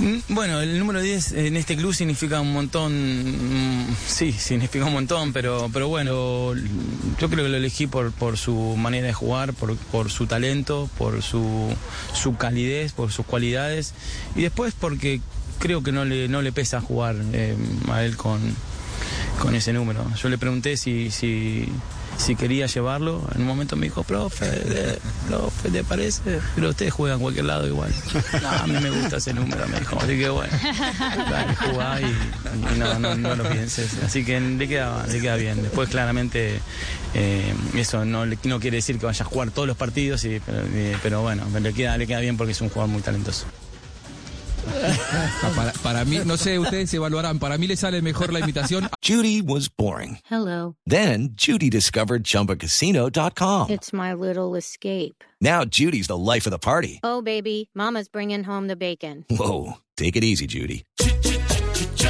Mm, Bueno, el número 10 en este club significa un montón, mm, sí, significa un montón, pero, pero bueno, yo creo que lo elegí por, por su manera de jugar, por, por su talento, por su, su calidez, por sus cualidades y después porque creo que no le, no le pesa jugar eh, a él con, con ese número. Yo le pregunté si, si, si quería llevarlo, en un momento me dijo, profe, profe, ¿te parece? Pero ustedes juegan a cualquier lado igual. A mí me gusta ese número, me dijo. Así que bueno, y, no, no, no lo pienses. Así que le queda, le queda bien. Después claramente eh, eso no, no quiere decir que vaya a jugar todos los partidos, y- pero, eh, pero bueno, le queda, le queda bien porque es un jugador muy talentoso. Ah, Para, para mí, no sé, ustedes evaluarán, para mí le sale mejor la imitación. Judy was boring. Hello. Then Judy discovered ChumbaCasino.com. It's my little escape. Now Judy's the life of the party. Oh, baby, Mama's bringing home the bacon. Whoa, take it easy, Judy.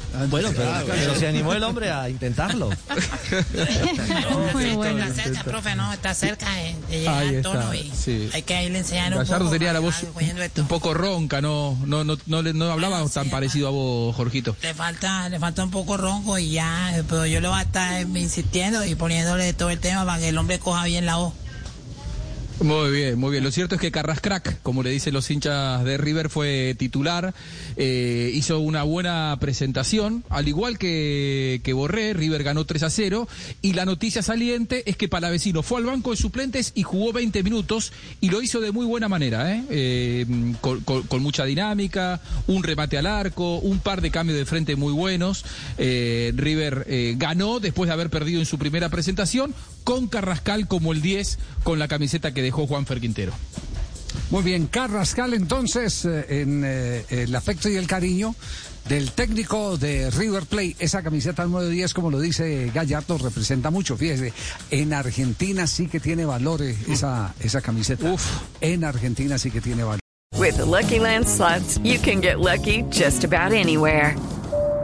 Bueno, pero, pero se animó el hombre a intentarlo. Muy bueno. Está cerca, profe, no, está cerca de, de llegar Ahí al tono y sí. hay que irle enseñar un Gallardo poco. tenía la voz un poco ronca, no, no, no, no, le- no hablaba tan parecido a vos, Jorgito. Le falta, le falta un poco ronco y ya, pero yo le voy a estar insistiendo y poniéndole todo el tema para que el hombre coja bien la voz. Muy bien, muy bien. Lo cierto es que Carrascrack, como le dicen los hinchas de River, fue titular, eh, hizo una buena presentación, al igual que, que Borré, River ganó 3 a 0, y la noticia saliente es que Palavecino fue al banco de suplentes y jugó 20 minutos, y lo hizo de muy buena manera, ¿eh? Eh, con, con- mucha dinámica, un remate al arco, un par de cambios de frente muy buenos. Eh, River ganó después de haber perdido en su primera presentación, con Carrascal como el 10, con la camiseta que dejó Juan Quintero. Muy bien, Carrascal entonces eh, en eh, el afecto y el cariño del técnico de River Plate. Esa camiseta número 10, como lo dice Gallardo, representa mucho. Fíjese, en Argentina sí que tiene valor eh, esa, esa camiseta. En Argentina sí que tiene valor. With the Lucky Land slots, you can get lucky just about anywhere.